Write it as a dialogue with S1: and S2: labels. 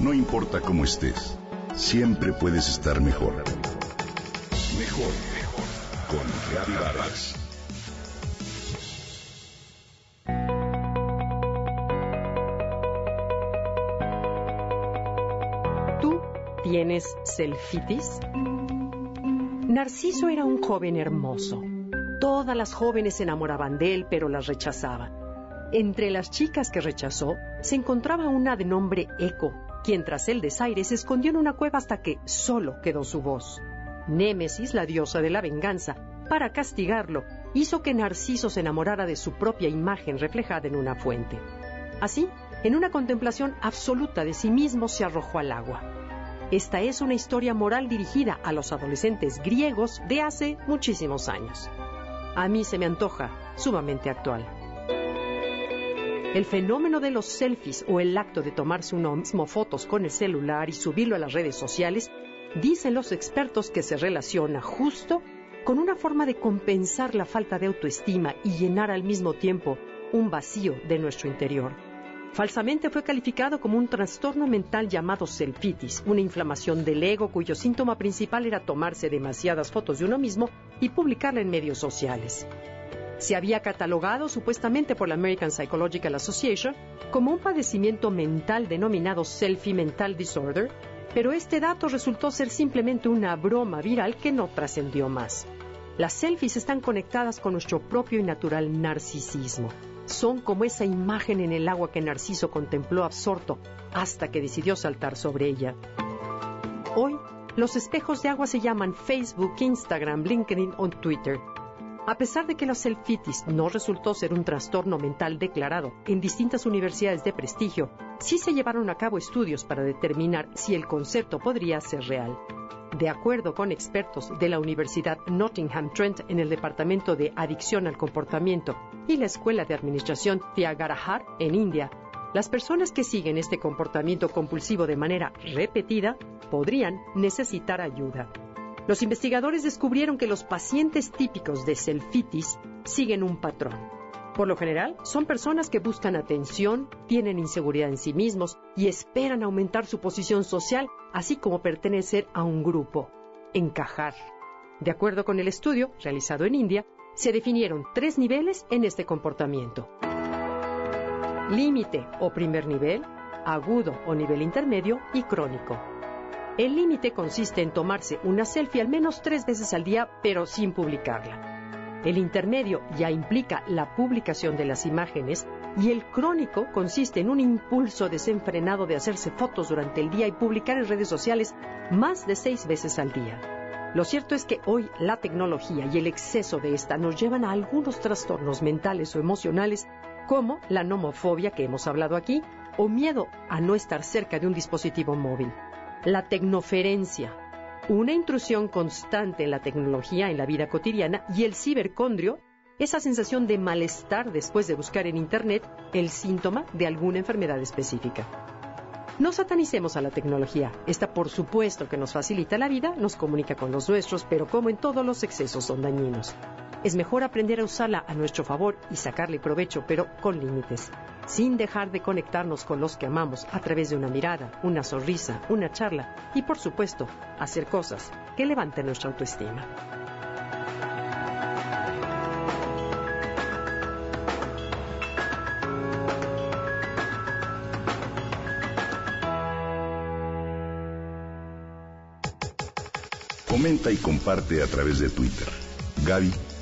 S1: No importa cómo estés, siempre puedes estar mejor. Mejor, mejor. Con Reavivadas.
S2: ¿Tú tienes selfitis? Narciso era un joven hermoso. Todas las jóvenes se enamoraban de él, pero las rechazaba. Entre las chicas que rechazó se encontraba una de nombre Eco, quien tras el desaire se escondió en una cueva hasta que solo quedó su voz. Némesis, la diosa de la venganza, para castigarlo, hizo que Narciso se enamorara de su propia imagen reflejada en una fuente. Así, en una contemplación absoluta de sí mismo, se arrojó al agua. Esta es una historia moral dirigida a los adolescentes griegos de hace muchísimos años. A mí se me antoja sumamente actual. El fenómeno de los selfies o el acto de tomarse uno mismo fotos con el celular y subirlo a las redes sociales, dicen los expertos que se relaciona justo con una forma de compensar la falta de autoestima y llenar al mismo tiempo un vacío de nuestro interior. Falsamente fue calificado como un trastorno mental llamado selfitis, una inflamación del ego cuyo síntoma principal era tomarse demasiadas fotos de uno mismo y publicarla en medios sociales se había catalogado supuestamente por la American Psychological Association como un padecimiento mental denominado Selfie Mental Disorder, pero este dato resultó ser simplemente una broma viral que no trascendió más. Las selfies están conectadas con nuestro propio y natural narcisismo. Son como esa imagen en el agua que Narciso contempló absorto hasta que decidió saltar sobre ella. Hoy, los espejos de agua se llaman Facebook, Instagram, LinkedIn o Twitter a pesar de que la selfitis no resultó ser un trastorno mental declarado en distintas universidades de prestigio, sí se llevaron a cabo estudios para determinar si el concepto podría ser real. De acuerdo con expertos de la Universidad Nottingham Trent en el Departamento de Adicción al Comportamiento y la Escuela de Administración Tyagarajar en India, las personas que siguen este comportamiento compulsivo de manera repetida podrían necesitar ayuda. Los investigadores descubrieron que los pacientes típicos de selfitis siguen un patrón. Por lo general, son personas que buscan atención, tienen inseguridad en sí mismos y esperan aumentar su posición social, así como pertenecer a un grupo, encajar. De acuerdo con el estudio realizado en India, se definieron tres niveles en este comportamiento. Límite o primer nivel, agudo o nivel intermedio y crónico. El límite consiste en tomarse una selfie al menos tres veces al día, pero sin publicarla. El intermedio ya implica la publicación de las imágenes y el crónico consiste en un impulso desenfrenado de hacerse fotos durante el día y publicar en redes sociales más de seis veces al día. Lo cierto es que hoy la tecnología y el exceso de esta nos llevan a algunos trastornos mentales o emocionales como la nomofobia que hemos hablado aquí o miedo a no estar cerca de un dispositivo móvil la tecnoferencia, una intrusión constante en la tecnología en la vida cotidiana y el cibercondrio, esa sensación de malestar después de buscar en Internet el síntoma de alguna enfermedad específica. No satanicemos a la tecnología. Esta, por supuesto, que nos facilita la vida, nos comunica con los nuestros, pero como en todos los excesos son dañinos. Es mejor aprender a usarla a nuestro favor y sacarle provecho, pero con límites sin dejar de conectarnos con los que amamos a través de una mirada, una sonrisa, una charla y por supuesto hacer cosas que levanten nuestra autoestima.
S1: Comenta y comparte a través de Twitter. Gaby-Vargas.